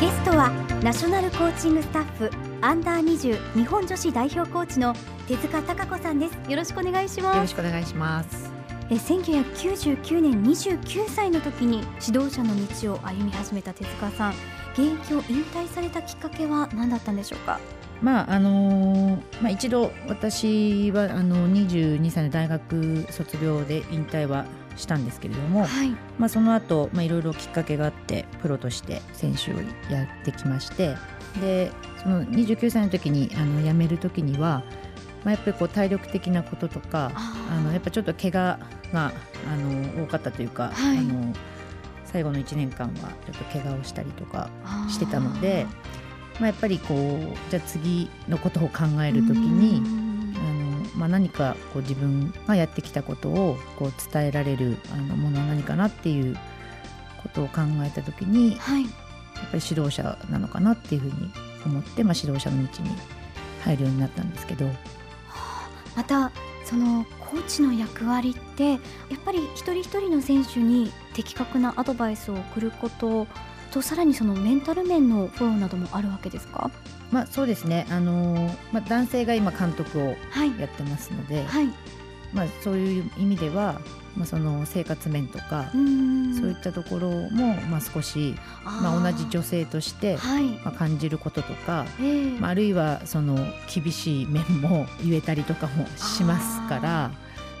ゲストはナショナルコーチングスタッフアンダー20日本女子代表コーチの手塚貴子さんです。よろしくお願いします。よろしくお願いします。え1999年29歳の時に指導者の道を歩み始めた手塚さん。現役を引退されたきっかけは何だったんでしょうか？まああのー、まあ、一度私はあの22歳の大学卒業で引退はしたんですけれども、はい、まあ、その後、まあいろいろきっかけがあってプロとして選手をやってきましてでその29歳の時にあの辞める時には、まあ、やっぱりこう体力的なこととかあのやっぱちょっと怪我があの多かったというか、はい、あの最後の1年間はちょっと怪我をしたりとかしてたので。まあ、やっぱりこうじゃあ次のことを考えるときにまあ、何かこう自分がやってきたことをこう伝えられるあのものは何かなっていうことを考えたときに、はい、やっぱり指導者なのかなっていうふうに思って、まあ、指導者の道に入るようになったんですけど。またそのコーチの役割ってやっぱり一人一人の選手に的確なアドバイスを送ることとさらにそのメンタル面のフォローなどもあるわけですか？まあ、そうですね、あのまあ、男性が今監督をやってますので、はい、まあ、そういう意味では、まあ、その生活面とかそういったところも、まあ、少しまあ、同じ女性として、まあ、感じることとか、えー、まあ、あるいはその厳しい面も言えたりとかもしますから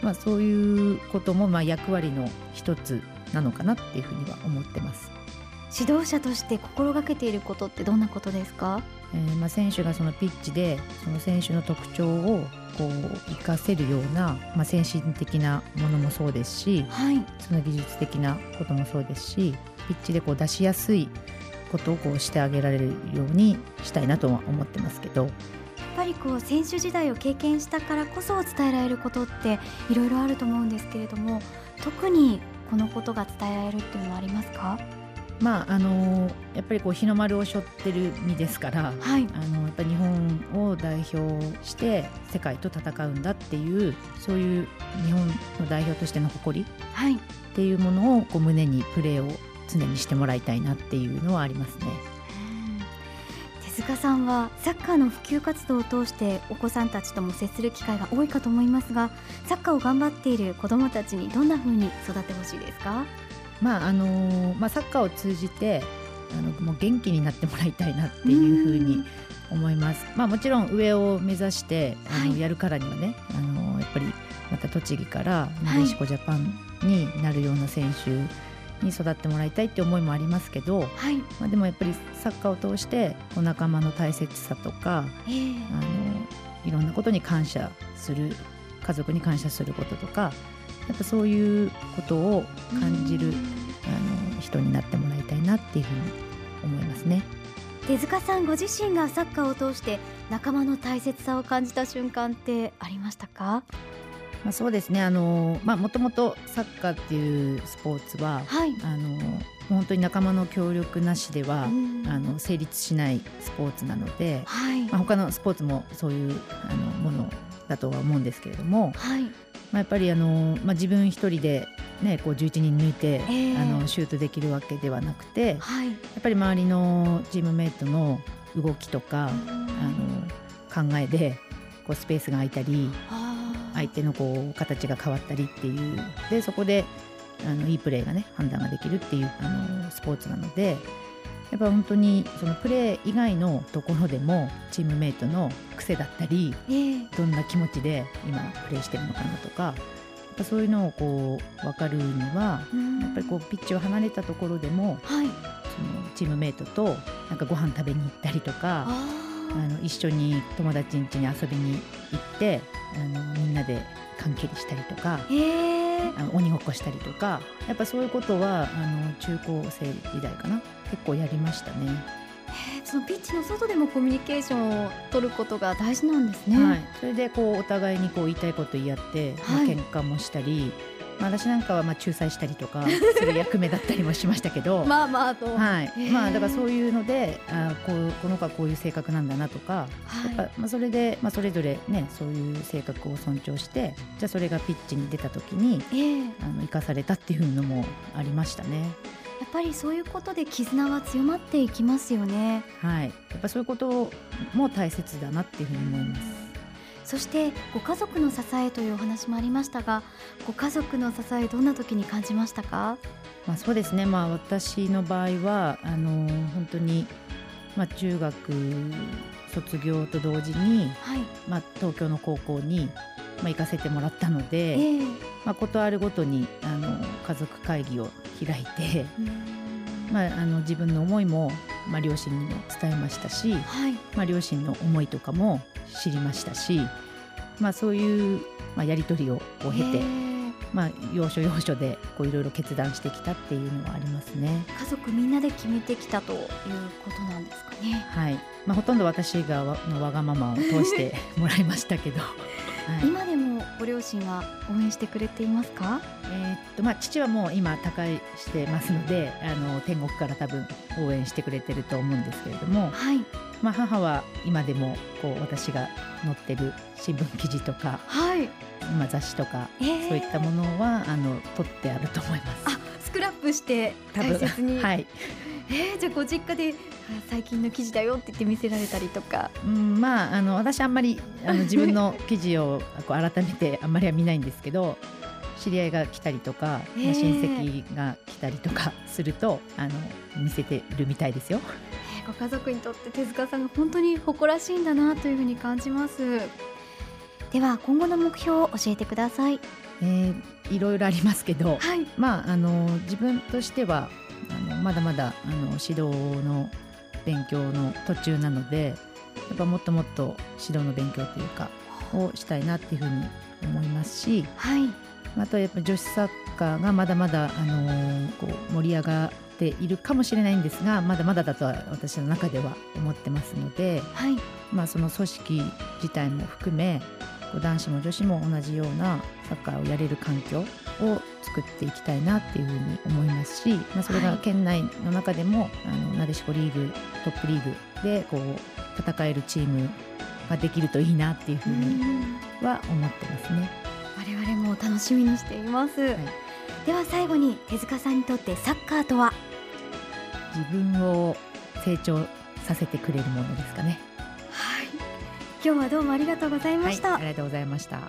まあ、そういうこともまあ役割の一つなのかなっていうふうには思ってます。指導者として心がけていることってどんなことですか、えー、まあ選手がそのピッチでその選手の特徴をこう活かせるような、まあ、先進的なものもそうですし、はい、その技術的なこともそうですしピッチでこう出しやすいことをこうしてあげられるようにしたいなとは思ってますけど。やっぱりこう選手時代を経験したからこそ伝えられることっていろいろあると思うんですけれども特にこのことが伝えられるっていうのはありますか？まああのやっぱりこう日の丸を背負ってる身ですから、はい、あのやっぱ日本を代表して世界と戦うんだっていうそういう日本の代表としての誇り、はい、っていうものをこう胸にプレーを常にしてもらいたいなっていうのはありますね。手塚さんはサッカーの普及活動を通してお子さんたちとも接する機会が多いかと思いますがサッカーを頑張っている子どもたちにどんなふうに育ってほしいですか？まああのまあ、サッカーを通じてあのもう元気になってもらいたいなっていうふうに思います。まあ、もちろん上を目指してあの、やるからにはねあのやっぱりまた栃木からなでしこジャパンになるような選手に育ってもらいたいって思いもありますけど、はい、まあ、でもやっぱりサッカーを通してお仲間の大切さとか、えー、あのいろんなことに感謝する家族に感謝することとかやっぱそういうことを感じるあの人になってもらいたいなっていうふうに思いますね。手塚さんご自身がサッカーを通して仲間の大切さを感じた瞬間ってありましたか？まあ、そうですね。あの、まあ、もともとサッカーっていうスポーツは、はい、あの本当に仲間の協力なしでは、あの成立しないスポーツなので、はい。まあ、他のスポーツもそういうあのものだとは思うんですけれども、はい、まあ、やっぱりあの、まあ、自分一人で、ね、こう11人抜いて、えー、あのシュートできるわけではなくて、はい、やっぱり周りのチームメートの動きとか、あの考えでこうスペースが空いたり相手のこう形が変わったりっていう。でそこであのいいプレーがね判断ができるっていうあのスポーツなのでやっぱ本当にそのプレー以外のところでもチームメイトの癖だったり、えー、どんな気持ちで今プレーしてるのかなとかやっぱそういうのをこう分かるには、やっぱりこうピッチを離れたところでも、はい、そのチームメイトとなんかご飯食べに行ったりとかあの一緒に友達ん家に遊びに行ってあのみんなで関係したりとか。えーあの鬼ごっこしたりとかやっぱそういうことはあの中高生時代かな結構やりましたね。そのピッチの外でもコミュニケーションを取ることが大事なんですね。はい、それでこうお互いにこう言いたいこと言い合って、はい、まあ喧嘩もしたり、まあ、私なんかはまあ仲裁したりとか する役目だったりもしましたけど。まあまあと、はい。まあ、だからそういうのであこうこの子はこういう性格なんだなとか、はい、やっぱまあそれで、まあ、それぞれ、ね、そういう性格を尊重してじゃあそれがピッチに出た時に、えー、あの生かされたっていうのもありましたね。やっぱりそういうことで絆は強まっていきますよね。はい。やっぱそういうことも大切だなっていうふうに思いますそしてご家族の支えというお話もありましたがご家族の支えどんな時に感じましたか？まあそうですね。まあ私の場合はあの本当にまあ中学卒業と同時に、はい、まあ東京の高校にまあ、行かせてもらったので、えー、まあ、ことあるごとにあの家族会議を開いて、まあ、あの自分の思いも、まあ、両親にも伝えましたし、はい、まあ、両親の思いとかも知りましたし、まあ、そういう、まあ、やり取りを経て、え。ー、まあ、要所要所でこういろいろ決断してきたっていうのはありますね。家族みんなで決めてきたということなんですかね。はい。まあ、ほとんど私がのわがままを通してもらいましたけどはい、今でもご両親は応援してくれていますか、えー、っとまあ、父はもう今他界してますのであの天国から多分応援してくれてると思うんですけれども、はい。まあ、母は今でもこう私が載ってる新聞記事とか、はい。まあ、雑誌とか、えー、そういったものはあの取ってあると思います。あスクラップして大切に、はい。えー、じゃあご実家で最近の記事だよって言って見せられたりとか、うん、まああの私あんまりあの自分の記事をこう改めてあんまりは見ないんですけど知り合いが来たりとか、えー、親戚が来たりとかするとあの見せてるみたいですよ。えー、ご家族にとって手塚さんが本当に誇らしいんだなというふうに感じます。では今後の目標を教えてください。えー、いろいろありますけど、はい、まああの自分としてはあのまだまだあの指導の勉強の途中なのでやっぱもっともっと指導の勉強というかをしたいなっていうふうに思いますし、はい、あとやっぱ女子サッカーがまだまだ、あのー、こう盛り上がっているかもしれないんですがまだまだだとは私の中では思ってますので、はい、まあ、その組織自体も含め男子も女子も同じようなサッカーをやれる環境を作っていきたいなっていうふうに思いますし、まあ、それが県内の中でも、はい、あのなでしこリーグトップリーグでこう戦えるチームができるといいなっていうふうには思ってますね。我々も楽しみにしています、はい、では最後に手塚さんにとってサッカーとは？自分を成長させてくれるものですかね。はい。今日はどうもありがとうございました、はい、ありがとうございました